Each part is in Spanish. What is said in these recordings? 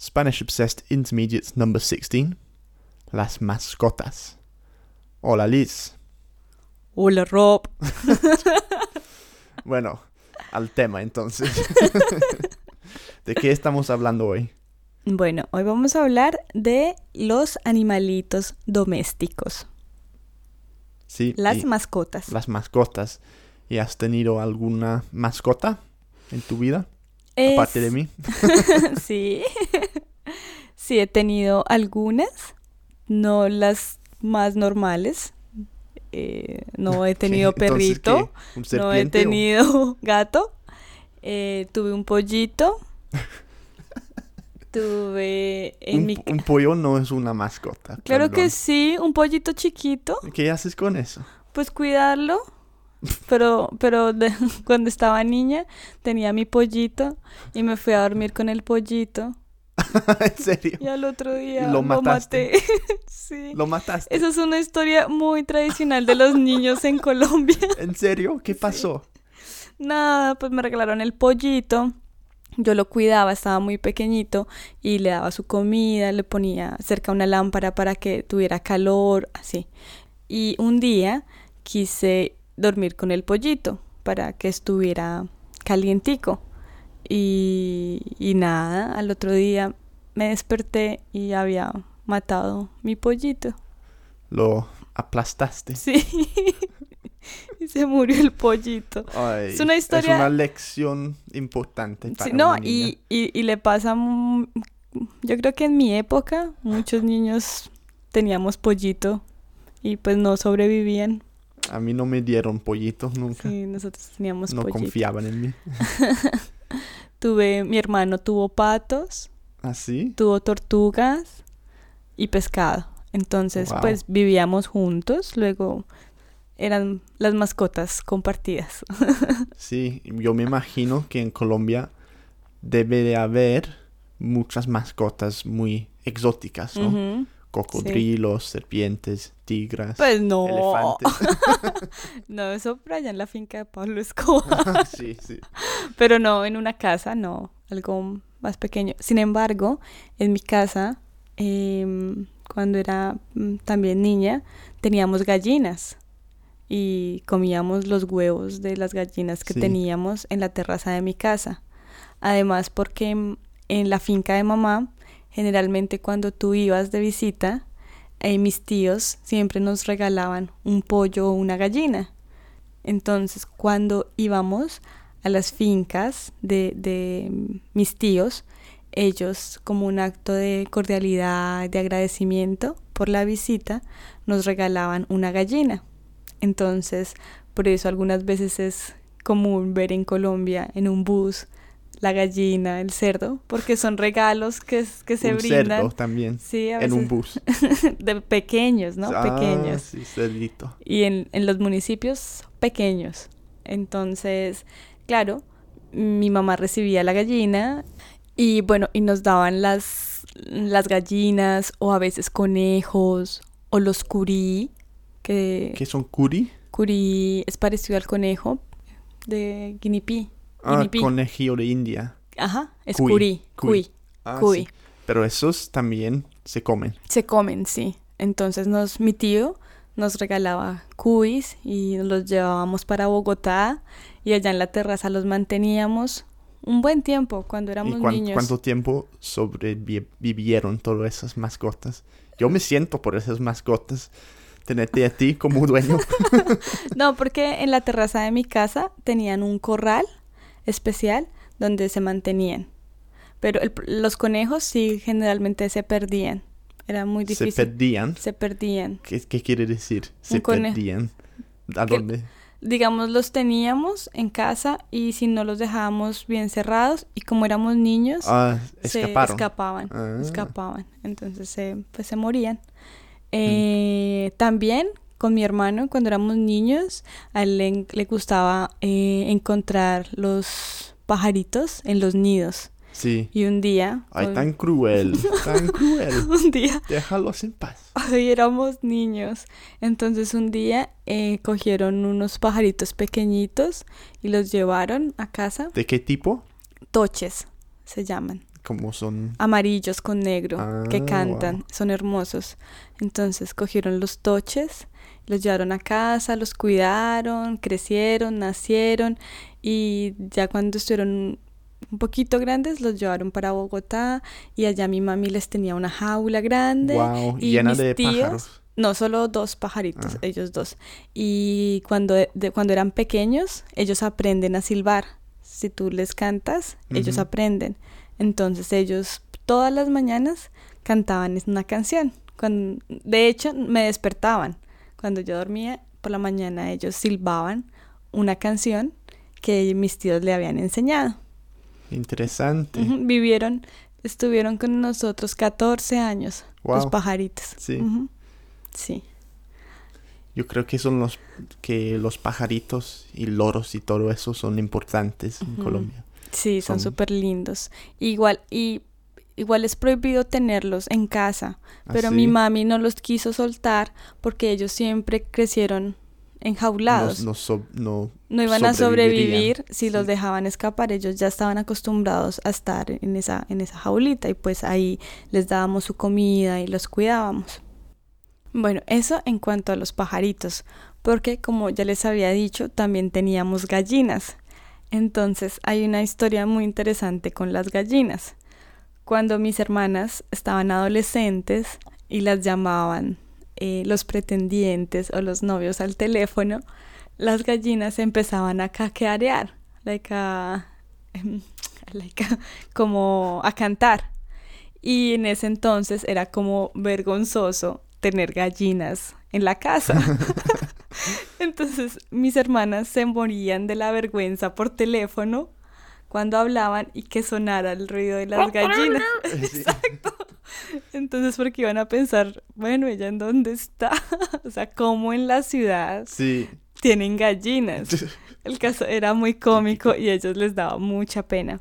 Spanish Obsessed Intermediate number 16. Las mascotas. Hola Liz. Hola Rob. Bueno, al tema entonces. ¿De qué estamos hablando hoy? Bueno, hoy vamos a hablar de los animalitos domésticos, Sí. las mascotas. las mascotas. ¿Y has tenido alguna mascota en tu vida? Es- Aparte de mí. sí. sí, he tenido algunas, no las más normales. Eh, no he tenido ¿Qué? Perrito, ¿qué? ¿Un no he o- tenido gato. Eh, tuve un pollito. tuve en un, mi... un pollo no es una mascota. Claro que sí, un pollito chiquito. ¿Qué haces con eso? Pues cuidarlo. Pero, pero de- cuando estaba niña tenía mi pollito y me fui a dormir con el pollito. ¿En serio? Y al otro día Lo lo, maté. sí. ¿Lo mataste? Esa es una historia muy tradicional de los niños en Colombia. ¿En serio? ¿Qué pasó? Nada, pues me regalaron el pollito. Yo lo cuidaba, estaba muy pequeñito y le daba su comida, le ponía cerca una lámpara para que tuviera calor, así. Y un día quise dormir con el pollito para que estuviera calientico. Y, y nada, al otro día me desperté y había matado mi pollito. Lo aplastaste. Sí. y se murió el pollito. Ay, Es una historia- Es una lección importante para Sí, no, una niña. y, y, y le pasa, yo creo que en mi época muchos niños teníamos pollito y pues no sobrevivían. A mí no me dieron pollitos nunca. Sí, nosotros teníamos no pollito. confiaban en mí. Tuve, mi hermano tuvo patos, ¿Así? tuvo tortugas y pescado. Entonces, Wow. pues vivíamos juntos, luego eran las mascotas compartidas. Sí, yo me imagino que en Colombia debe de haber muchas mascotas muy exóticas, ¿no? Cocodrilos, serpientes, tigras, Pues no. elefantes. no, eso por allá en la finca de Pablo Escobar. sí, sí. Pero no, en una casa, no, algo más pequeño. Sin embargo, en mi casa, em, cuando era mm, también niña, teníamos gallinas y comíamos los huevos de las gallinas que Sí. teníamos en la terraza de mi casa. Además, porque en la finca de mamá, generalmente cuando tú ibas de visita, eh, mis tíos siempre nos regalaban un pollo o una gallina. Entonces, cuando íbamos a las fincas de, de mis tíos, ellos, como un acto de cordialidad, de agradecimiento por la visita, nos regalaban una gallina. Entonces, por eso algunas veces es común ver en Colombia, en un bus, la gallina, el cerdo, porque son regalos que, que se un brindan. cerdo también. Sí, a En un veces bus. de pequeños, ¿no? Ah, pequeños sí, cerdito. y en, en los municipios pequeños. Entonces, claro, mi mamá recibía la gallina y bueno, y nos daban las, las gallinas o a veces conejos o los curí, que ¿Qué son curi? curí es parecido al conejo de guinea pig. Ah, conejillo de India. Ajá, es curí, cuy. Ah, sí. Pero esos también se comen. Se comen, sí. Entonces nos, mi tío nos regalaba cuis y nos los llevábamos para Bogotá y allá en la terraza los manteníamos un buen tiempo cuando éramos ¿Y cuán- niños. cuánto tiempo sobrevivieron todas esas mascotas? Yo me siento por esas mascotas. Tenerte a ti como dueño. No, porque en la terraza de mi casa tenían un corral especial donde se mantenían. Pero el- los conejos sí generalmente se perdían. Era muy se difícil. perdían. se perdían. ¿Qué, qué quiere decir? Se perdían. ¿A Que- dónde? digamos, los teníamos en casa y si no los dejábamos bien cerrados y como éramos niños, Ah, se escapaban, Ah. escapaban. Entonces, se pues se morían. Eh, También con mi hermano, cuando éramos niños, a él le, le gustaba eh, encontrar los pajaritos en los nidos. Sí. Y un día, Ay, tan cruel. Tan cruel. un día Déjalos en paz. Ay, éramos niños. Entonces un día eh, cogieron unos pajaritos pequeñitos y los llevaron a casa. ¿De qué tipo? Toches se llaman. Como son... amarillos con negro que Ah, cantan, wow. son hermosos. Entonces cogieron los toches, los llevaron a casa, los cuidaron, crecieron, nacieron y ya cuando estuvieron un poquito grandes los llevaron para Bogotá y allá mi mami les tenía una jaula grande. Wow, y llena mis de tíos- pájaros. No, solo dos pajaritos, Ah. ellos dos. Y cuando, de- cuando eran pequeños, ellos aprenden a silbar. Si tú les cantas, ellos aprenden. Entonces ellos todas las mañanas cantaban una canción. Cuando, de hecho, me despertaban. Cuando yo dormía, por la mañana ellos silbaban una canción que mis tíos le habían enseñado. Interesante. Vivieron, estuvieron con nosotros 14 años, los pajaritos. Sí. Sí. Yo creo que son los que los pajaritos y loros y todo eso son importantes en. Colombia. Sí, son súper lindos. Igual, y igual es prohibido tenerlos en casa, pero Así, mi mami no los quiso soltar porque ellos siempre crecieron enjaulados. no, no no- no iban a sobrevivir si los dejaban escapar. Ellos ya estaban acostumbrados a estar en esa, en esa jaulita y pues ahí les dábamos su comida y los cuidábamos. Bueno, eso en cuanto a los pajaritos, porque como ya les había dicho, también teníamos gallinas. Entonces hay una historia muy interesante con las gallinas. Cuando mis hermanas estaban adolescentes y las llamaban eh, los pretendientes o los novios al teléfono, las gallinas empezaban a caquearear, like a, em, like a- como a cantar. Y en ese entonces era como vergonzoso tener gallinas en la casa. Entonces mis hermanas se morían de la vergüenza por teléfono cuando hablaban y que sonara el ruido de las gallinas. Sí. Exacto. Entonces porque iban a pensar, bueno, ella en dónde está? o sea, como en la ciudad Sí. tienen gallinas. El caso era muy cómico y a ellos les daba mucha pena.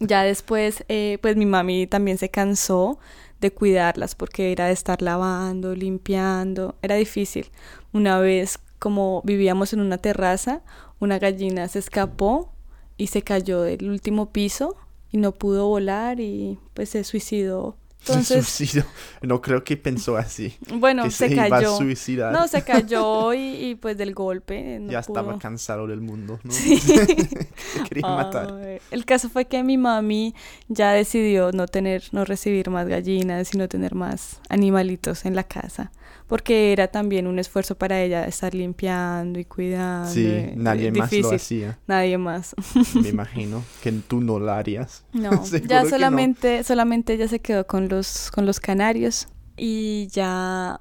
Ya después, eh, pues mi mami también se cansó de cuidarlas porque era de estar lavando, limpiando, era difícil. Una vez, como vivíamos en una terraza, una gallina se escapó y se cayó del último piso y no pudo volar y pues se suicidó. Entonces. No creo que pensó así. bueno, que se, se, iba a cayó. suicidar. No, se cayó y, y, pues del golpe no ya estaba cansado del mundo, ¿no? Sí. Se quería matar. El caso fue que mi mami ya decidió no tener, no recibir más gallinas, sino tener más animalitos en la casa, porque era también un esfuerzo para ella estar limpiando y cuidando. Sí, eh, nadie más lo difícil. hacía. Nadie más. Me imagino que tú no lo harías. No, ya no. solamente, solamente ella se quedó con los, con los canarios y ya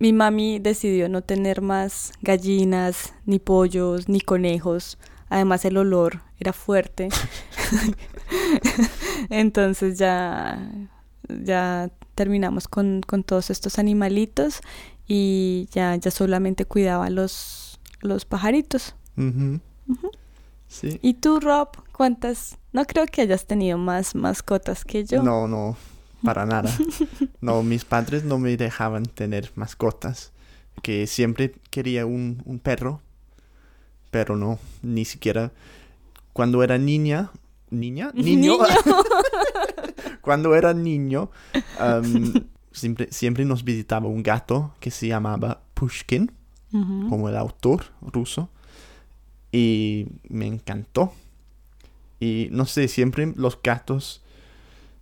mi mami decidió no tener más gallinas, ni pollos, ni conejos. Además el olor era fuerte. Entonces ya, ya terminamos con, con todos estos animalitos y ya, ya solamente cuidaba los, los pajaritos. Sí. ¿Y tú, Rob? ¿Cuántas? No creo que hayas tenido más mascotas que yo. No, no, para nada. No, mis padres no me dejaban tener mascotas. Que siempre quería un, un perro, pero no, ni siquiera. Cuando era niña, niña, niño, cuando era niño, am, siempre, siempre nos visitaba un gato que se llamaba Pushkin, como el autor ruso, y me encantó. Y no sé, siempre los gatos,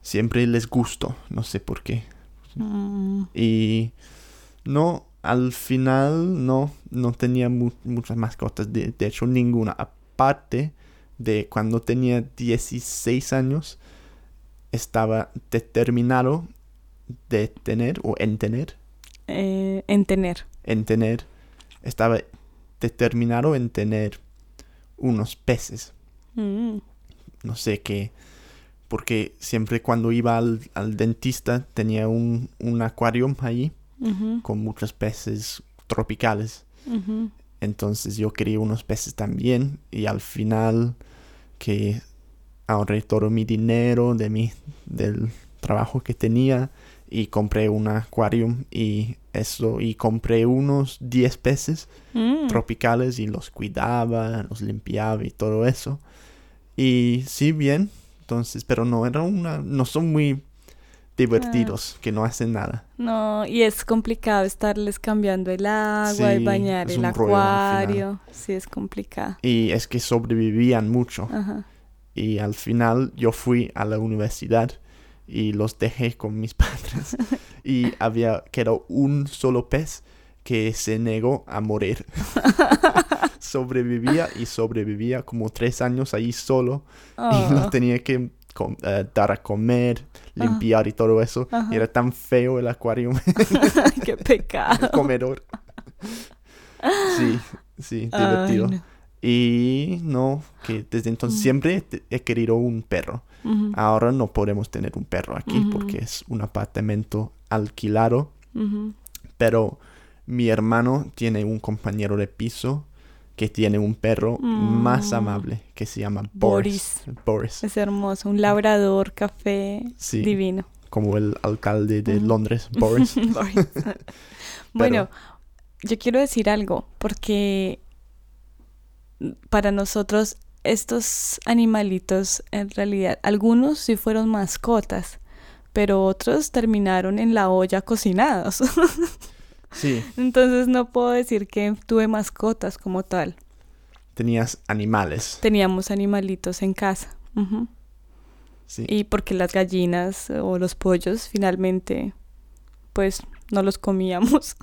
siempre les gustó, no sé por qué. Mm, Y no, al final no, no tenía mu- muchas mascotas, de, de hecho ninguna. Aparte de cuando tenía 16 años, estaba determinado de tener o en tener, eh, en tener. en tener, estaba determinado en tener unos peces. Mm, no sé qué, porque siempre cuando iba al, al dentista tenía un, un acuario allí con muchos peces tropicales. Entonces yo quería unos peces también y al final que ahorré todo mi dinero de mi, del trabajo que tenía y compré un acuario y eso y compré unos 10 peces Mm, tropicales y los cuidaba, los limpiaba y todo eso. Y sí, bien, Entonces, pero no, era una, no son muy divertidos, que no hacen nada. No, y es complicado estarles cambiando el agua y Sí, bañar es el acuario. Sí, es complicado. Y es que sobrevivían mucho. Ajá. Y al final yo fui a la universidad y los dejé con mis padres. y había, quedó un solo pez que se negó a morir. sobrevivía y sobrevivía como tres años ahí solo. Y lo Oh, tenía que eh, dar a comer, limpiar y todo eso. Y era tan feo el acuario, qué el pecado. comedor. Sí, sí, divertido. no. Y no, que desde entonces siempre he querido un perro. Ahora no podemos tener un perro aquí porque es un apartamento alquilado. Pero mi hermano tiene un compañero de piso que tiene un perro más Mm. amable que se llama Boris. Boris. Es hermoso. Un labrador café Sí, divino. como el alcalde de. Londres, Boris. Boris. bueno, yo quiero decir algo porque para nosotros estos animalitos en realidad algunos sí fueron mascotas, pero otros terminaron en la olla cocinados. Sí, Entonces no puedo decir que tuve mascotas como tal. tenías animales. Teníamos animalitos en casa. Sí. Y porque las gallinas o los pollos finalmente pues no los comíamos.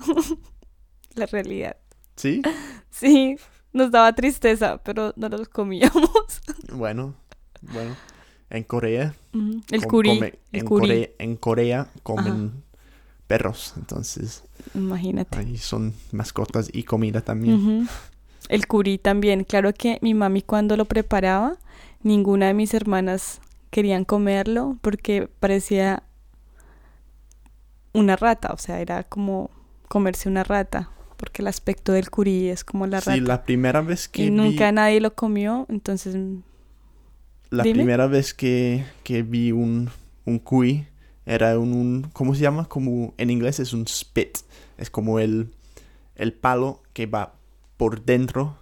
La realidad. ¿Sí? Sí, nos daba tristeza, pero no los comíamos. Bueno, bueno. En Corea. El come- el en. Corea en Corea comen perros. Entonces, Imagínate. ahí son mascotas y comida también. El curí también. Claro que mi mami cuando lo preparaba, ninguna de mis hermanas querían comerlo porque parecía una rata, o sea, era como comerse una rata, porque el aspecto del curí es como la rata. Sí, la primera vez que y vi, nunca nadie lo comió, entonces la dime. primera vez que, que vi un, un cuy era un, un- ¿cómo se llama? Como en inglés es un spit. Es como el, el palo que va por dentro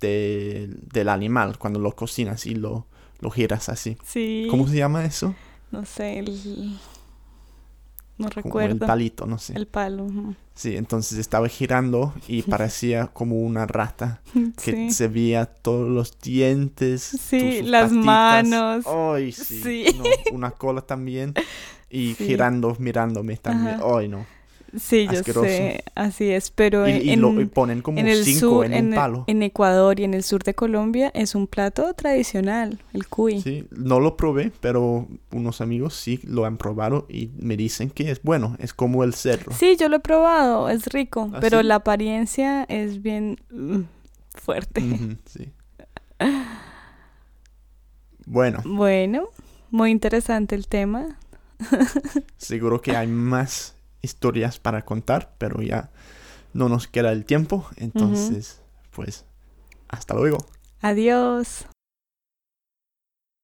de- del animal cuando lo cocinas y lo, lo giras así. sí, ¿Cómo se llama eso? no sé, el... no Como recuerdo. el palito, no sé. El palo. Sí, entonces estaba girando y parecía como una rata que Sí. se veía todos los dientes, Sí, sus las patitas. manos. Ay, sí. Sí. no, una cola también y Sí. girando, mirándome también. Ay, no. Sí, yo sé, así es, pero Y, en, y lo y ponen como en el cinco sur, en, en, un el- palo. en Ecuador y en el sur de Colombia es un plato tradicional, el cuy. Sí, no lo probé, pero unos amigos sí lo han probado y me dicen que es bueno, es como el cerdo. Sí, yo lo he probado, es rico, ¿Ah, pero sí? la apariencia es bien mm, fuerte. Sí. Bueno, Bueno, muy interesante el tema. seguro que hay más historias para contar, pero ya no nos queda el tiempo, entonces, pues, hasta luego. Adiós.